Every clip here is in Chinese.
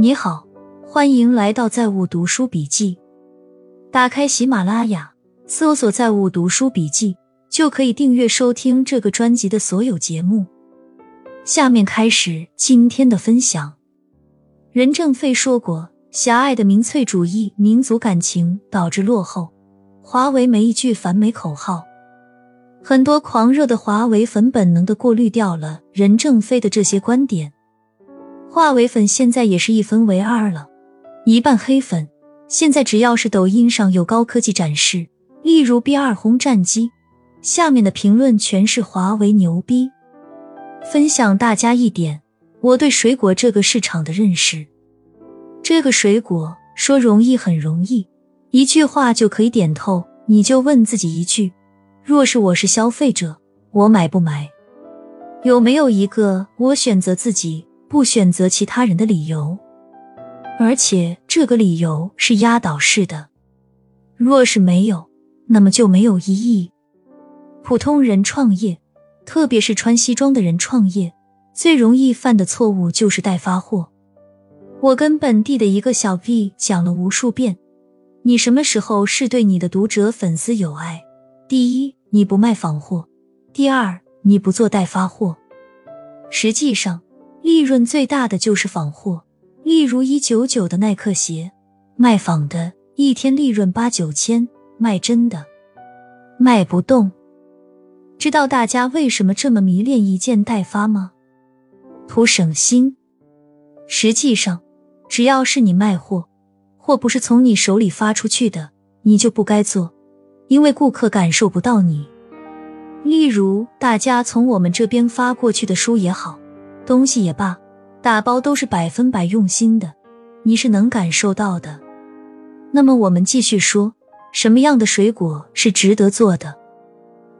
你好，欢迎来到在物读书笔记。打开喜马拉雅，搜索“在物读书笔记”，就可以订阅收听这个专辑的所有节目。下面开始今天的分享。任正非说过：“狭隘的民粹主义、民族感情导致落后。”华为没一句反美口号，很多狂热的华为粉本能的过滤掉了任正非的这些观点。华为粉现在也是一分为二了，一半黑粉。现在只要是抖音上有高科技展示，例如 B 二轰战机，下面的评论全是华为牛逼。分享大家一点我对水果这个市场的认识。这个水果说容易很容易，一句话就可以点透。你就问自己一句：若是我是消费者，我买不买？有没有一个我选择自己？不选择其他人的理由，而且这个理由是压倒式的。若是没有，那么就没有意义。普通人创业，特别是穿西装的人创业，最容易犯的错误就是代发货。我跟本地的一个小 V 讲了无数遍：你什么时候是对你的读者粉丝有爱？第一，你不卖仿货；第二，你不做代发货。实际上。利润最大的就是仿货，例如一九九的耐克鞋，卖仿的，一天利润八九千；卖真的，卖不动。知道大家为什么这么迷恋一件代发吗？图省心。实际上，只要是你卖货，货不是从你手里发出去的，你就不该做，因为顾客感受不到你。例如，大家从我们这边发过去的书也好。东西也罢，打包都是百分百用心的，你是能感受到的。那么我们继续说，什么样的水果是值得做的？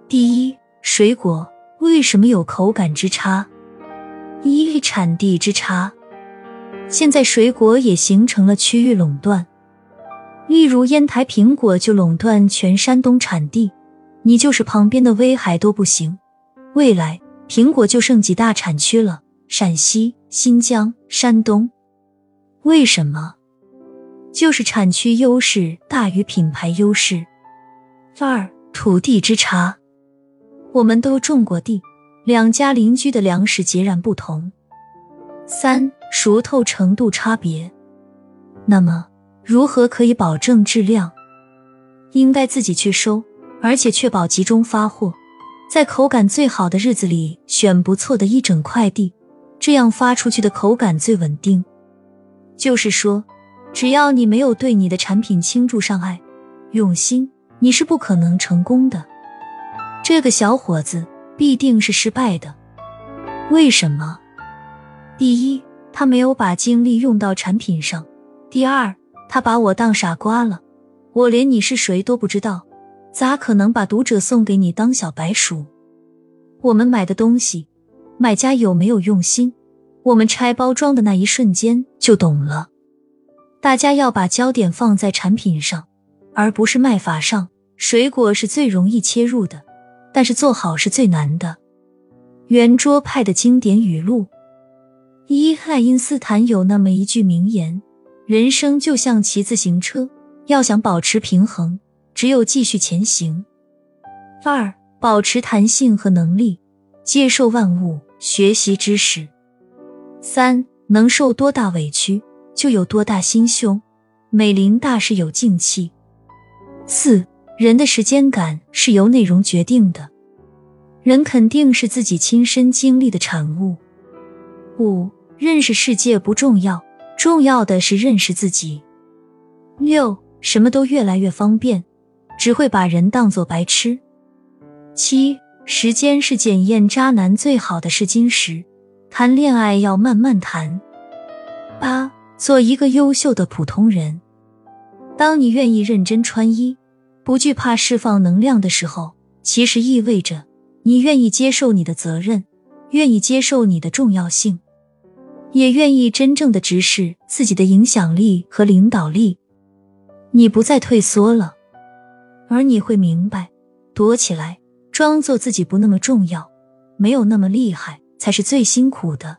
第一，水果为什么有口感之差？一产地之差。现在水果也形成了区域垄断，例如烟台苹果就垄断全山东产地，你就是旁边的威海都不行。未来苹果就剩几大产区了。陕西、新疆、山东，为什么？就是产区优势大于品牌优势。二、土地之差，我们都种过地，两家邻居的粮食截然不同。三、熟透程度差别。那么，如何可以保证质量？应该自己去收，而且确保集中发货，在口感最好的日子里选不错的一整块地。这样发出去的口感最稳定。就是说，只要你没有对你的产品倾注上爱、用心，你是不可能成功的。这个小伙子必定是失败的。为什么？第一，他没有把精力用到产品上；第二，他把我当傻瓜了。我连你是谁都不知道，咋可能把读者送给你当小白鼠？我们买的东西。买家有没有用心？我们拆包装的那一瞬间就懂了。大家要把焦点放在产品上，而不是卖法上。水果是最容易切入的，但是做好是最难的。圆桌派的经典语录：一爱因斯坦有那么一句名言：“人生就像骑自行车，要想保持平衡，只有继续前行。”二保持弹性和能力，接受万物。学习知识，三能受多大委屈就有多大心胸。美林大师有静气。四人的时间感是由内容决定的，人肯定是自己亲身经历的产物。五认识世界不重要，重要的是认识自己。六什么都越来越方便，只会把人当作白痴。七。时间是检验渣男最好的试金石，谈恋爱要慢慢谈。八，做一个优秀的普通人。当你愿意认真穿衣，不惧怕释放能量的时候，其实意味着你愿意接受你的责任，愿意接受你的重要性，也愿意真正的直视自己的影响力和领导力。你不再退缩了，而你会明白，躲起来。装作自己不那么重要，没有那么厉害，才是最辛苦的。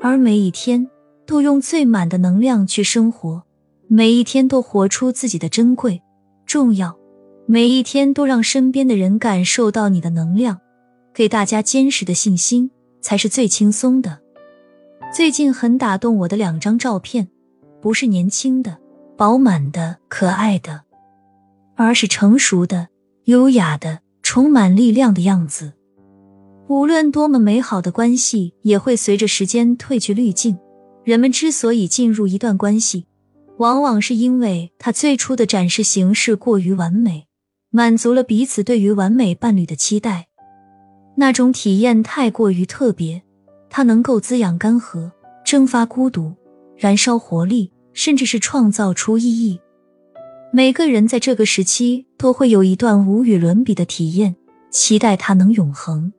而每一天，都用最满的能量去生活，每一天都活出自己的珍贵、重要，每一天都让身边的人感受到你的能量，给大家坚实的信心，才是最轻松的。最近很打动我的两张照片，不是年轻的、饱满的、可爱的，而是成熟的、优雅的、充满力量的样子。无论多么美好的关系，也会随着时间褪去滤镜。人们之所以进入一段关系，往往是因为他最初的展示形式过于完美，满足了彼此对于完美伴侣的期待。那种体验太过于特别，它能够滋养干涸、蒸发孤独、燃烧活力，甚至是创造出意义。每个人在这个时期都会有一段无与伦比的体验，期待它能永恒。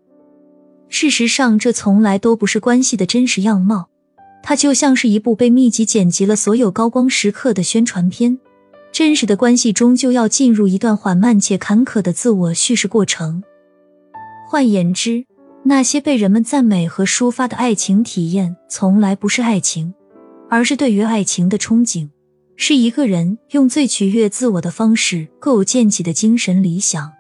事实上，这从来都不是关系的真实样貌。它就像是一部被密集剪辑了所有高光时刻的宣传片。真实的关系终究要进入一段缓慢且坎坷的自我叙事过程。换言之，那些被人们赞美和抒发的爱情体验，从来不是爱情，而是对于爱情的憧憬，是一个人用最取悦自我的方式构建起的精神理想。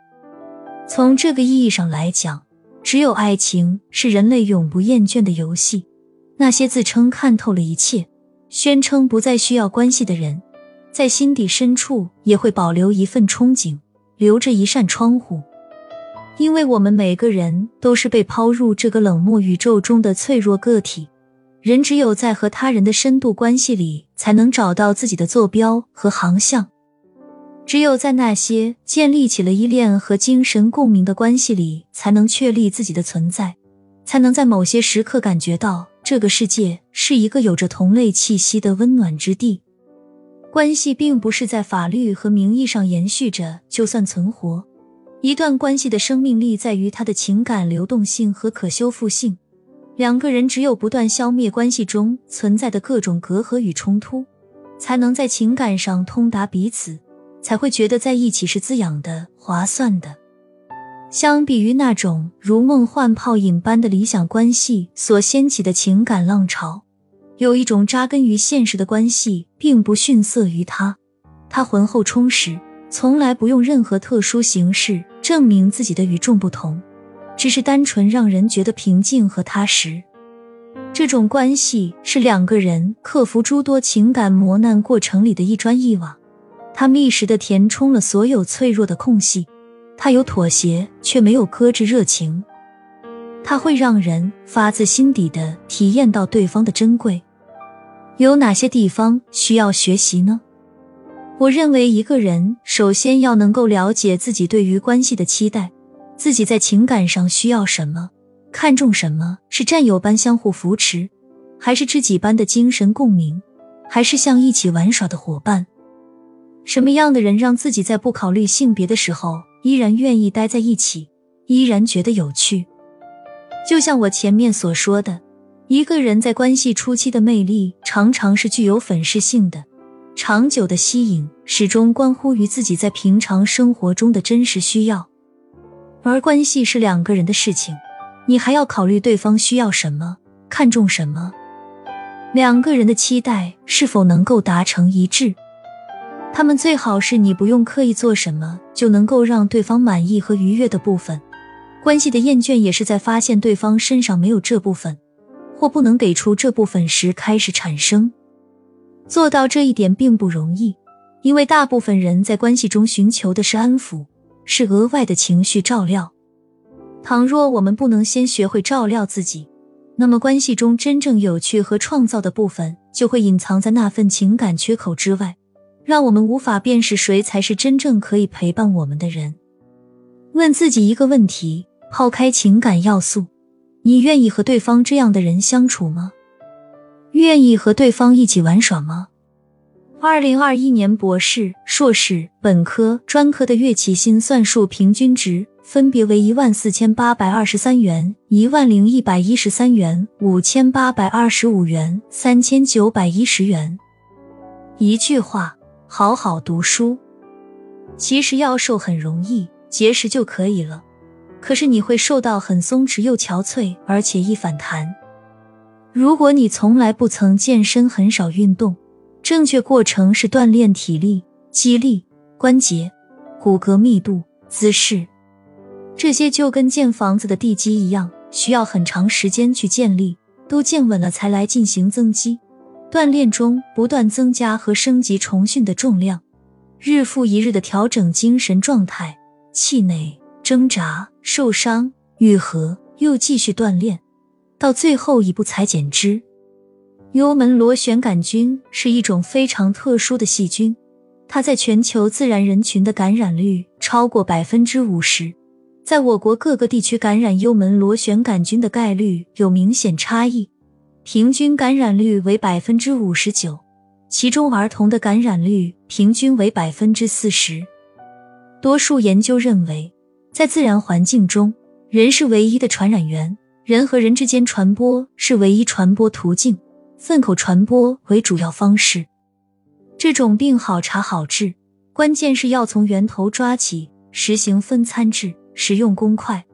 从这个意义上来讲，只有爱情是人类永不厌倦的游戏。那些自称看透了一切、宣称不再需要关系的人，在心底深处也会保留一份憧憬，留着一扇窗户，因为我们每个人都是被抛入这个冷漠宇宙中的脆弱个体。人只有在和他人的深度关系里，才能找到自己的坐标和航向；只有在那些建立起了依恋和精神共鸣的关系里，才能确立自己的存在，才能在某些时刻感觉到。这个世界是一个有着同类气息的温暖之地。关系并不是在法律和名义上延续着就算存活。一段关系的生命力在于它的情感流动性和可修复性。两个人只有不断消灭关系中存在的各种隔阂与冲突，才能在情感上通达彼此，才会觉得在一起是滋养的、划算的。相比于那种如梦幻泡影般的理想关系所掀起的情感浪潮，有一种扎根于现实的关系，并不逊色于它。它浑厚充实，从来不用任何特殊形式证明自己的与众不同，只是单纯让人觉得平静和踏实。这种关系是两个人克服诸多情感磨难过程里的一砖一瓦，它密实的填充了所有脆弱的空隙。他有妥协，却没有搁置热情。它会让人发自心底的体验到对方的珍贵。有哪些地方需要学习呢？我认为，一个人首先要能够了解自己对于关系的期待，自己在情感上需要什么，看重什么，是战友般相互扶持，还是知己般的精神共鸣，还是像一起玩耍的伙伴？什么样的人让自己在不考虑性别的时候？依然愿意待在一起，依然觉得有趣。就像我前面所说的，一个人在关系初期的魅力常常是具有粉饰性的，长久的吸引始终关乎于自己在平常生活中的真实需要。而关系是两个人的事情，你还要考虑对方需要什么，看重什么，两个人的期待是否能够达成一致。他们最好是你不用刻意做什么就能够让对方满意和愉悦的部分。关系的厌倦也是在发现对方身上没有这部分，或不能给出这部分时开始产生。做到这一点并不容易，因为大部分人在关系中寻求的是安抚，是额外的情绪照料。倘若我们不能先学会照料自己，那么关系中真正有趣和创造的部分就会隐藏在那份情感缺口之外。让我们无法辨识谁才是真正可以陪伴我们的人。问自己一个问题：抛开情感要素，你愿意和对方这样的人相处吗？愿意和对方一起玩耍吗？二零二一年博士、硕士、本科、专科的月起薪算术平均值分别为一万四千八百二十三元、一万零一百一十三元、五千八百二十五元、三千九百一十元。一句话。好好读书，其实要瘦很容易，节食就可以了。可是你会瘦到很松弛又憔悴，而且易反弹。如果你从来不曾健身，很少运动，正确过程是锻炼体力、肌力、关节、骨骼密度、姿势，这些就跟建房子的地基一样，需要很长时间去建立，都建稳了才来进行增肌。锻炼中不断增加和升级重训的重量，日复一日的调整精神状态，气馁、挣扎、受伤、愈合，又继续锻炼。到最后一步才减脂。幽门螺旋杆菌是一种非常特殊的细菌，它在全球自然人群的感染率超过百分之五十。在我国各个地区感染幽门螺旋杆菌的概率有明显差异，平均感染率为百分之五十九，其中儿童的感染率平均为百分之四十。多数研究认为，在自然环境中，人是唯一的传染源。人和人之间传播是唯一传播途径，粪口传播为主要方式。这种病好查好治，关键是要从源头抓起，实行分餐制，使用公筷，